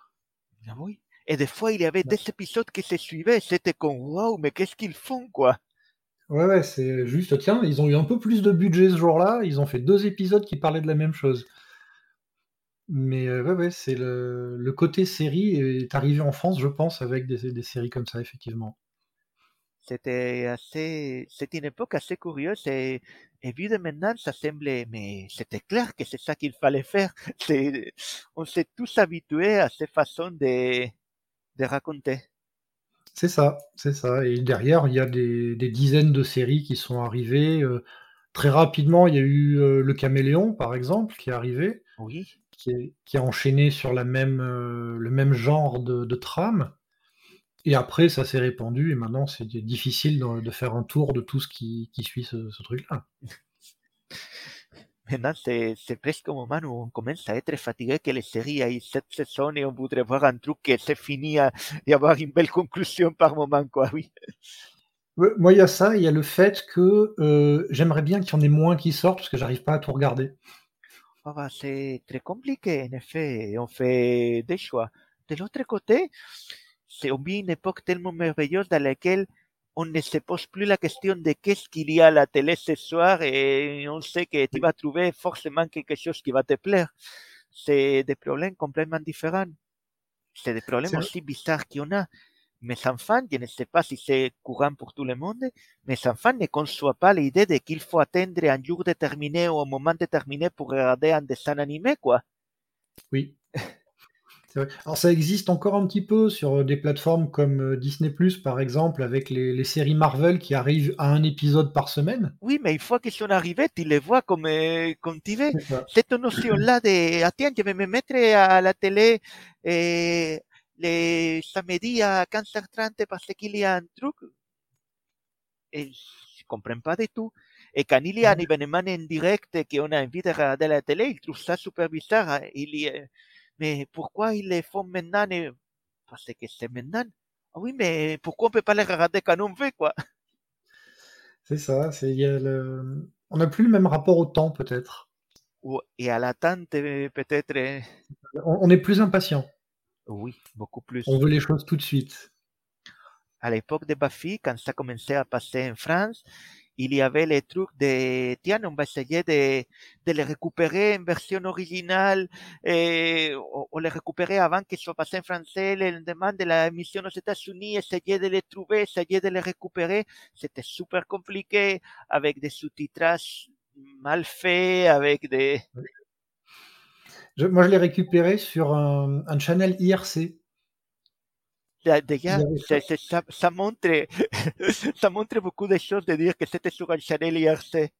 Ah oui. Et des fois, il y avait des épisodes qui se suivaient. C'était comme, waouh, mais qu'est-ce qu'ils font, quoi? Ouais, ouais, c'est juste, tiens, ils ont eu un peu plus de budget ce jour-là, ils ont fait deux épisodes qui parlaient de la même chose. Mais euh, ouais, ouais, c'est le, le côté série est arrivé en France, je pense, avec des, des séries comme ça, effectivement. C'était assez, c'est une époque assez curieuse et, et vu de maintenant, ça semblait, mais c'était clair que c'est ça qu'il fallait faire. C'est, on s'est tous habitués à ces façons de, de raconter. C'est ça, c'est ça. Et derrière, il y a des, des dizaines de séries qui sont arrivées. euh, très rapidement, il y a eu euh, Le Caméléon, par exemple, qui est arrivé, Oui. Qui, est- qui a enchaîné sur la même, euh, le même genre de, de trame. Et après, ça s'est répandu, et maintenant, c'est difficile de, de faire un tour de tout ce qui, qui suit ce, ce truc-là. Maintenant, c'est, presque au moment où on commence à être fatigué que les séries aient sept saisons et on voudrait voir un truc qui c'est fini et avoir une belle conclusion par moment, quoi, oui. Moi, il y a ça, il y a le fait que euh, j'aimerais bien qu'il y en ait moins qui sortent, parce que j'arrive pas à tout regarder. Ah bah, c'est très compliqué, en effet. et On fait des choix. De l'autre côté, c'est on vit une époque tellement merveilleuse dans laquelle on ne se pose plus la question de qu'est-ce qu'il y a à la télé ce soir et on sait que tu vas trouver forcément quelque chose qui va te plaire. C'est des problèmes complètement différents. C'est des problèmes aussi bizarres qu'il y en a. Mes enfants, je ne sais pas si c'est courant pour tout le monde, mes enfants ne conçoivent pas l'idée de qu'il faut attendre un jour déterminé ou un moment déterminé pour regarder un dessin animé, quoi. Oui. Vrai. Alors ça existe encore un petit peu sur des plateformes comme euh, Disney+, par exemple, avec les, les séries Marvel qui arrivent à un épisode par semaine. Oui, mais une fois qu'ils sont arrivés, tu les vois comme, euh, comme tu veux. Cette notion-là de, ah tiens, je vais me mettre à la télé eh, les samedis à 15h30 parce qu'il y a un truc, et je comprends pas du tout. Et quand il y a un événement en direct qu'on a envie de regarder à la télé, il trouve ça super bizarre. Il y mais pourquoi ils le font maintenant Parce que c'est maintenant. Ah oui, mais pourquoi on peut pas les regarder quand on veut, quoi? C'est ça, c'est, le... on n'a plus le même rapport au temps, peut-être. Et à l'attente, peut-être. On, on est plus impatient. Oui, beaucoup plus. On veut les choses tout de suite. À l'époque de Buffy, quand ça commençait à passer en France, il y avait les trucs de, tiens, on va essayer de, de les récupérer en version originale, et, ou les récupérer avant qu'ils soient passés en français, les demandes de la mission aux États-Unis, essayer de les trouver, essayer de les récupérer. C'était super compliqué, avec des sous-titrages mal faits, avec des... Je, moi, je l'ai récupéré sur un, un channel IRC. Déjà, ça, ça, ça, montre, ça montre beaucoup de choses de dire que c'était sur un channel IRC.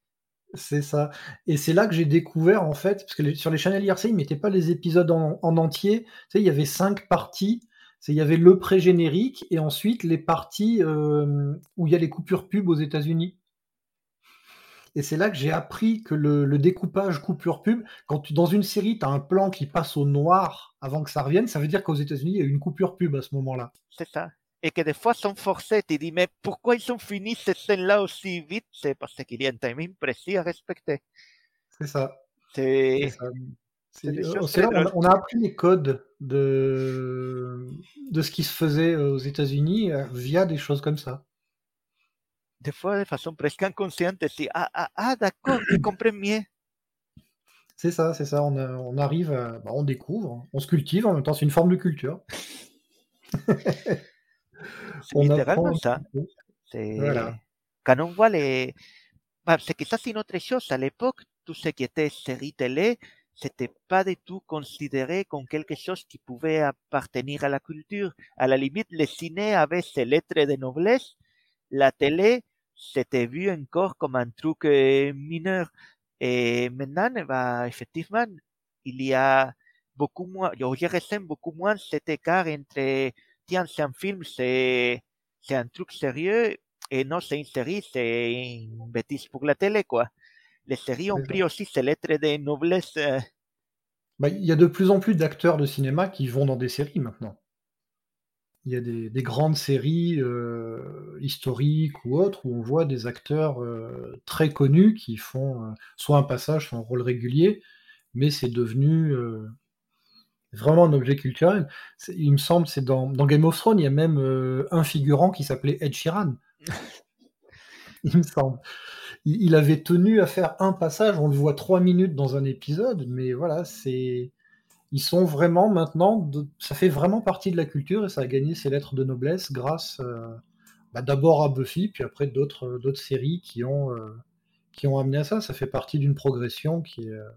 C'est ça. Et c'est là que j'ai découvert, en fait, parce que les, sur les channels IRC, ils ne mettaient pas les épisodes en, en entier. Tu sais, il y avait cinq parties. Il y avait le pré-générique et ensuite les parties euh, où il y a les coupures pub aux États-Unis. Et c'est là que j'ai appris que le, le, découpage coupure pub, quand tu, dans une série, tu as un plan qui passe au noir avant que ça revienne, ça veut dire qu'aux États-Unis, il y a eu une coupure pub à ce moment-là. C'est ça. Et que des fois sont forcés. Tu dis, mais pourquoi ils ont fini cette scène-là aussi vite? C'est parce qu'il y a un timing précis à respecter. C'est ça. C'est. Là, on, a appris les codes de, de ce qui se faisait aux États-Unis via des choses comme ça des fois de façon presque inconsciente, si ah, ah, ah d'accord, je comprends mieux. C'est ça, c'est ça. On, on arrive, à, bah, on découvre, on se cultive en même temps. C'est une forme de culture. c'est littéralement ça. Voilà. Quand on voit les. Bah, c'est que ça, c'est une autre chose. À l'époque, tout ce qui était série télé, c'était pas du tout considéré comme quelque chose qui pouvait appartenir à la culture. À la limite, le ciné avait ses lettres de noblesse. La télé, c'était vu encore comme un truc mineur. Et maintenant, bah, effectivement, il y a beaucoup moins, je ressens beaucoup moins cet écart entre, tiens, c'est un film, c'est, c'est un truc sérieux, et non, c'est une série, c'est une bêtise pour la télé, quoi. Les séries ont pris aussi ces lettres de noblesse. Euh. Bah, il y a de plus en plus d'acteurs de cinéma qui vont dans des séries maintenant il y a des, des grandes séries euh, historiques ou autres où on voit des acteurs euh, très connus qui font euh, soit un passage, soit un rôle régulier, mais c'est devenu vraiment un objet culturel. Il me semble, c'est dans, dans, Game of Thrones, il y a même un figurant qui s'appelait Ed Sheeran. il me semble. Il, il, avait tenu à faire un passage, on le voit trois minutes dans un épisode, mais voilà, c'est ils sont vraiment maintenant, de, ça fait vraiment partie de la culture et ça a gagné ses lettres de noblesse grâce euh, bah, d'abord à Buffy, puis après d'autres d'autres séries qui ont euh, qui ont amené à ça. Ça fait partie d'une progression qui euh,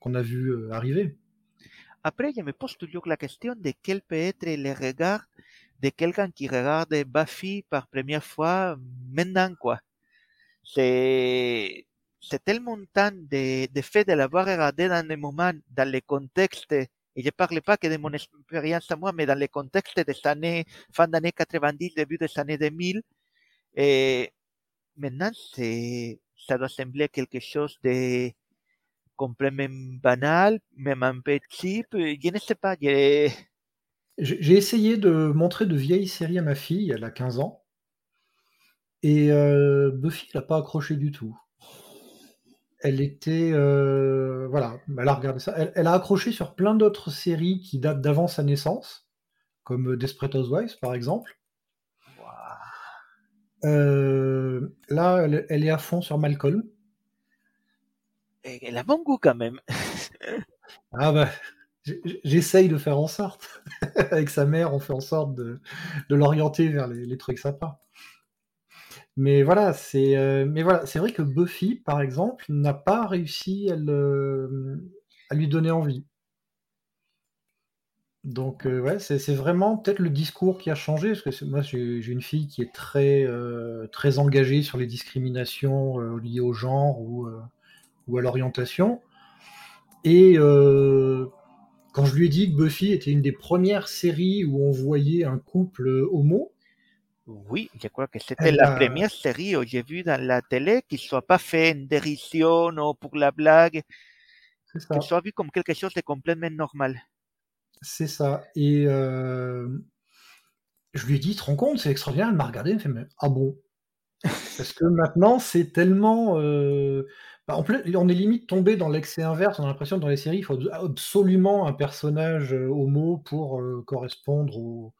qu'on a vu euh, arriver. Après, je me pose toujours la question de quel peut être le regard de quelqu'un qui regarde Buffy par première fois maintenant, quoi. C'est c'est tellement de, de fait de l'avoir regardé dans les moments, dans les contextes, et je parle pas que de mon expérience à moi, mais dans les contextes des années, fin d'année 90, début des années 2000, et maintenant, c'est, ça doit sembler quelque chose de complètement banal, même un peu cheap, je ne sais pas. J'ai essayé de montrer de vieilles séries à ma fille, elle a 15 ans, et euh, Buffy, elle n'a pas accroché du tout elle était euh, voilà, elle a regardé ça. Elle, elle, a accroché sur plein d'autres séries qui datent d'avant sa naissance, comme Desperate Housewives par exemple. Wow. Euh, là, elle, elle, est à fond sur Malcolm. Et elle a bon goût quand même. ah bah, j'essaye de faire en sorte. Avec sa mère, on fait en sorte de, de l'orienter vers les, les trucs sympas. Mais voilà, c'est euh, voilà, vrai que Buffy, par exemple, n'a pas réussi à, lui donner envie. Donc euh, ouais, c'est vraiment peut-être le discours qui a changé, parce que moi j'ai une fille qui est très euh, très engagée sur les discriminations euh, liées au genre ou, ou à l'orientation. Et quand je lui ai dit que Buffy était une des premières séries où on voyait un couple homo, Oui, je crois que c'était la première série que j'ai vue dans la télé qui ne soit pas fait en dérision ou pour la blague, qui soit vu comme quelque chose de complètement normal. C'est ça. Et euh, je lui ai dit, tu te rends compte, c'est extraordinaire. Elle m'a regardé, elle me fait, mais, ah bon? Parce que maintenant, c'est tellement. Euh, bah, en plus, on est limite tombé dans l'excès inverse. On a l'impression que dans les séries, il faut absolument un personnage euh, homo pour correspondre au,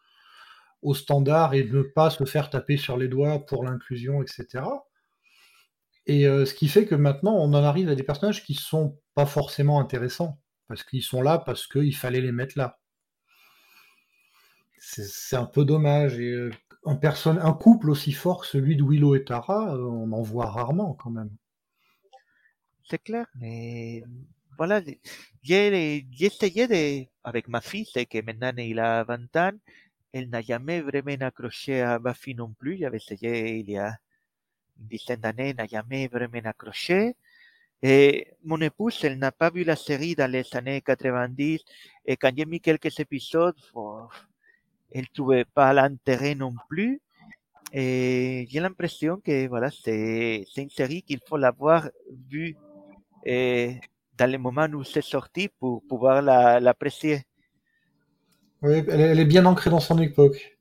au standard et ne pas se faire taper sur les doigts pour l'inclusion, etc. Et euh, ce qui fait que maintenant, on en arrive à des personnages qui sont pas forcément intéressants, parce qu'ils sont là parce qu'il fallait les mettre là. C'est un peu dommage. Et euh, un, un couple aussi fort que celui de Willow et Tara, euh, on en voit rarement quand même. C'est clair, mais voilà, j'ai essayé de, avec ma fille, que maintenant il a 20 ans, elle n'a jamais vraiment accroché à Buffy non plus. J'avais essayé il y a une dizaine d'années, n'a jamais vraiment accroché. Et mon épouse, elle n'a pas vu la série dans les années 90. Et quand j'ai mis quelques épisodes, oh, elle trouvait pas l'intérêt non plus. Et j'ai l'impression que voilà, c'est, une série qu'il faut l'avoir vue et dans le moment où c'est sorti pour pouvoir l'apprécier. Oui, elle, est bien ancrée dans son époque.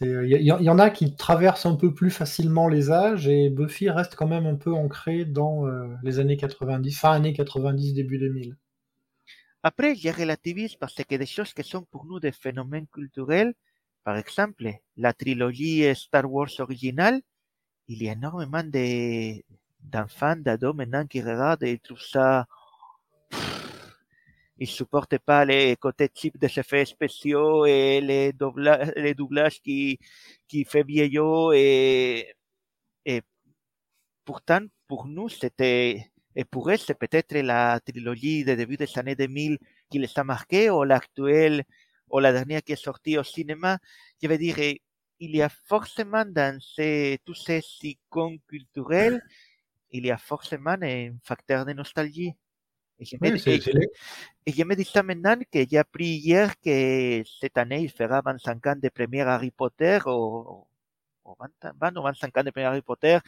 Il euh, y, y, en a qui traversent un peu plus facilement les âges et Buffy reste quand même un peu ancrée dans euh, les années 90, fin années 90, début 2000. Après, je relativise parce que des choses qui sont pour nous des phénomènes culturels, par exemple, la trilogie Star Wars originale, il y a énormément d'enfants, d'ados maintenant qui regardent et trouvent ça il supporte pas les côtés types des effets spéciaux et les, doublages, les doublages qui, qui fait vieillot et, et pourtant, pour nous, c'était, et pour eux, c'est peut-être la trilogie de début des années 2000 qui les a marqués ou l'actuelle ou la dernière qui est sortie au cinéma. Je veux dire, il y a forcément dans ces, tous ces icônes culturels, il y a forcément un facteur de nostalgie. Et je, me, dis ça maintenant que j'ai appris hier que cette année il fera 25 ans de première Harry Potter ou, 20, ou 25 ans de première Harry Potter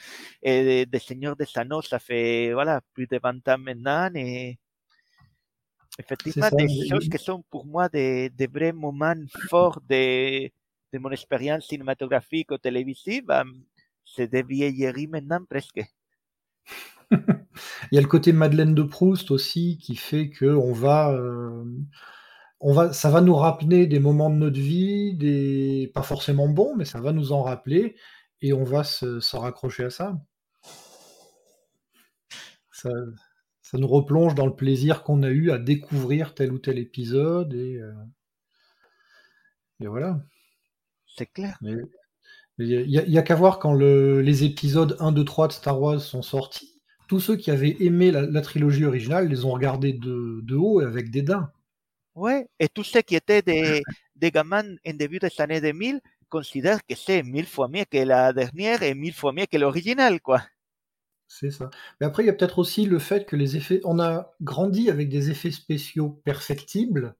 et de, Seigneur des Anneaux ça fait voilà plus de 20 ans maintenant et effectivement des choses qui sont pour moi des, des vrais moments forts de, de mon expérience cinématographique ou télévisive c'est des vieilleries maintenant presque Il y a le côté Madeleine de Proust aussi qui fait que on va, euh, on va, ça va nous rappeler des moments de notre vie, des pas forcément bons, mais ça va nous en rappeler et on va se, raccrocher à ça. ça. nous replonge dans le plaisir qu'on a eu à découvrir tel ou tel épisode et, euh, et voilà. C'est clair. Mais il n'y a, qu'à voir quand les épisodes 1, 2, 3 de Star Wars sont sortis tous ceux qui avaient aimé la, trilogie originale les ont regardés de, haut et avec dédain. Ouais, et tous ceux qui étaient des, des gamins en début des années 2000 considèrent que c'est mille fois mieux que la dernière et mille fois mieux que l'original, quoi. C'est ça. Mais après, il y a peut-être aussi le fait que les effets. On a grandi avec des effets spéciaux perfectibles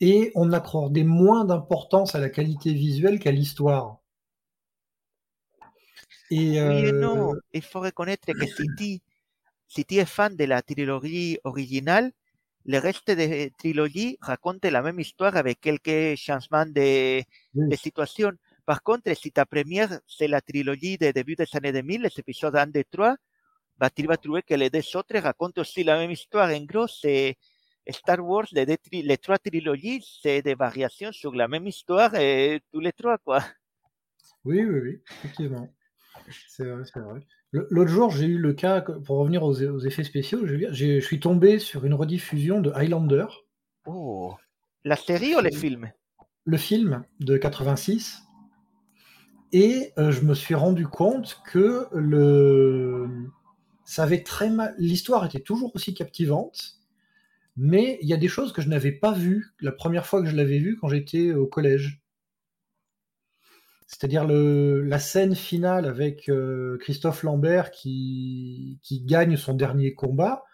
et on accordait moins d'importance à la qualité visuelle qu'à l'histoire. Et, oui non, il faut reconnaître que si tu, si tu es fan de la trilogie originale, le reste de trilogie raconte la même histoire avec quelques changements de, de situation. Par contre, si ta première, c'est la trilogie de début des années 2000, les épisodes 1 et 3, bah, tu vas trouver que les deux autres racontent aussi la même histoire. En gros, c'est Star Wars, les, les trois trilogies, c'est des variations sur la même histoire et tous les trois, quoi. Oui, oui, oui, effectivement. C'est vrai, c'est vrai. L'autre jour, j'ai eu le cas, pour revenir aux, effets spéciaux, je suis tombé sur une rediffusion de Highlander. Oh, la série ou le film Le film de 86. Et euh, je me suis rendu compte que le... ça avait très mal. L'histoire était toujours aussi captivante, mais il y a des choses que je n'avais pas vues la première fois que je l'avais vue quand j'étais au collège. C'est-à-dire la scène finale avec euh, Christophe Lambert qui, qui gagne son dernier combat.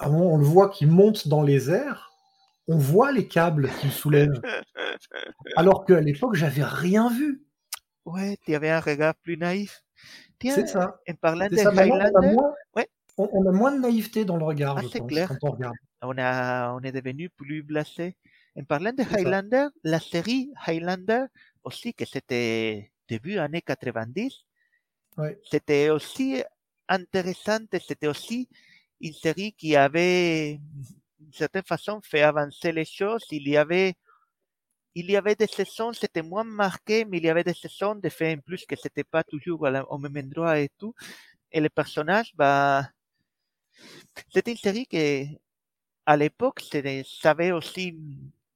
On le voit qui monte dans les airs. On voit les câbles qu'il soulève. Alors qu'à l'époque, j'avais rien vu. Ouais, tu avais un regard plus naïf. C'est ça. en parlant de ça. On a moins, Ouais. on, on a moins de naïveté dans le regard, Ah, je c'est pense, clair. quand on regarde. on, a, on est devenu plus blasé. En parlant de ça. Highlander, la série Highlander aussi, que c'était début années 90, Ouais. c'était aussi intéressante, c'était aussi une série qui avait, d'une certaine façon, fait avancer les choses. Il y avait, il y avait des saisons, c'était moins marqué, mais il y avait des saisons de fait en plus que c'était pas toujours au même endroit et tout. Et les personnages, bah, c'était une série que, à l'époque, ça avait aussi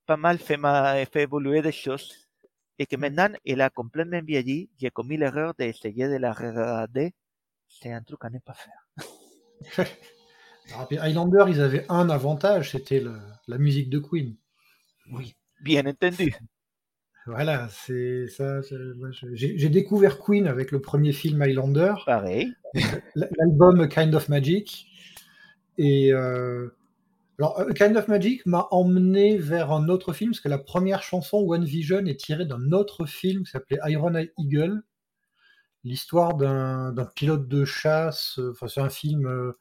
pas mal fait, ma- fait évoluer des choses. Et que maintenant, elle a complètement vieilli. J'ai commis l'erreur d'essayer de la regarder. C'est un truc à ne pas faire. Puis Highlander, ils avaient un avantage, c'était la musique de Queen. Oui, bien entendu. Voilà, c'est ça. J'ai découvert Queen avec le premier film Highlander, Pareil. l'album Kind of Magic. Et euh, alors, euh, Kind of Magic m'a emmené vers un autre film, parce que la première chanson, One Vision, est tirée d'un autre film qui s'appelait Iron Eagle, l'histoire d'un pilote de chasse. euh, Enfin, c'est un film euh,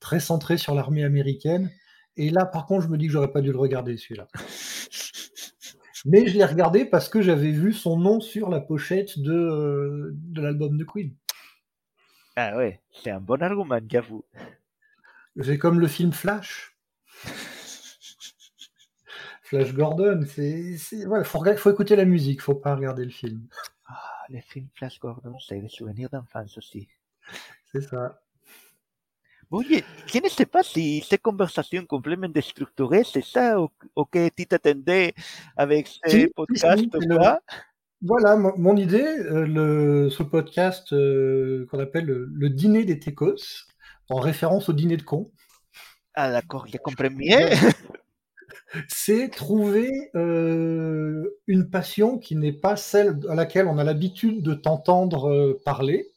très centré sur l'armée américaine. Et là, par contre, je me dis que j'aurais pas dû le regarder, celui-là. Mais je l'ai regardé parce que j'avais vu son nom sur la pochette de, de l'album de Queen. Ah ouais, c'est un bon argument, j'avoue. C'est comme le film Flash. Flash Gordon, c'est, voilà, faut, écouter la musique, faut pas regarder le film. Ah, les films Flash Gordon, c'est des souvenirs d'enfance aussi. C'est ça. Oye, je ne sais pas si ces conversations complètement déstructurées, c'est ça au- auquel tu t'attendais avec Si, ces si, ou le- pas Voilà, mon, mon idée, euh, le, ce podcast euh, qu'on appelle le, le dîner des Técos, en référence au dîner de cons, Ah d'accord, je comprends mieux. c'est trouver euh, une passion qui n'est pas celle à laquelle on a l'habitude de t'entendre euh, parler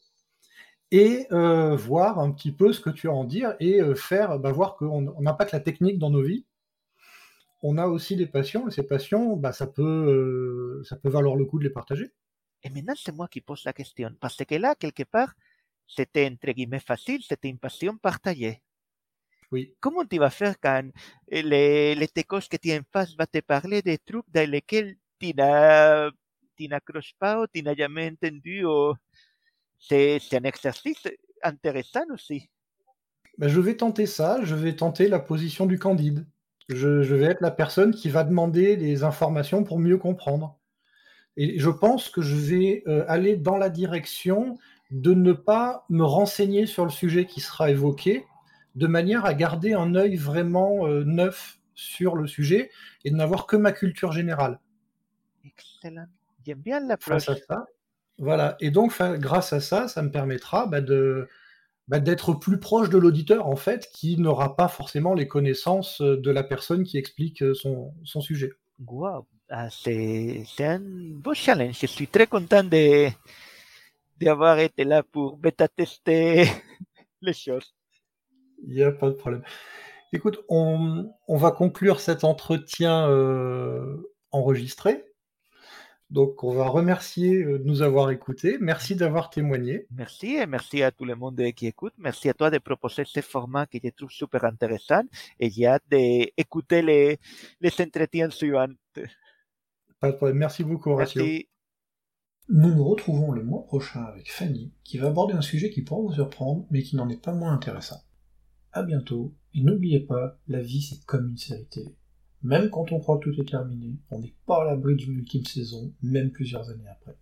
et euh, voir un petit peu ce que tu as à en dire et faire bah, voir qu'on on n'a pas que la technique dans nos vies. On a aussi des passions et ces passions, bah, ça, peut, ça peut valoir le coup de les partager. Et maintenant, c'est moi qui pose la question. Parce que là, quelque part, c'était entre guillemets facile, c'était une passion partagée. Oui. Comment tu vas faire quand les, les techos que tu en face va te parler des trucs dans lesquels tu n'as- tu n'accroches pas ou tu n'as jamais entendu ou... C'est c'est un exercice intéressant aussi. Bah, je vais tenter ça, je vais tenter la position du candide. Je, je vais être la personne qui va demander des informations pour mieux comprendre. Et je pense que je vais euh, aller dans la direction de ne pas me renseigner sur le sujet qui sera évoqué, de manière à garder un œil vraiment euh, neuf sur le sujet et de n'avoir que ma culture générale. Excellent. J'aime bien l'approche. Voilà. Et donc, grâce à ça, ça me permettra bah, de bah, d'être plus proche de l'auditeur, en fait, qui n'aura pas forcément les connaissances euh, de la personne qui explique euh, son, son sujet. Wow. Ah, c'est un beau challenge. Je suis très content d'avoir été là pour bêta-tester les choses. Il n'y a pas de problème. Écoute, on, on va conclure cet entretien euh, enregistré. Donc, on va remercier euh, de nous avoir écoutés. Merci d'avoir témoigné. Merci et merci à tout le monde qui écoute. Merci à toi de proposer ce format que je trouve super intéressant et j'ai hâte d'écouter les, les entretiens suivants. Pas de problème. Merci beaucoup, Horatio. Merci. Nous nous retrouvons le mois prochain avec Fanny, qui va aborder un sujet qui pourra vous surprendre, mais qui n'en est pas moins intéressant. À bientôt, et n'oubliez pas, la vie c'est comme une série télé. Même quand on croit que tout est terminé, on n'est pas à l'abri d'une ultime saison, même plusieurs années après.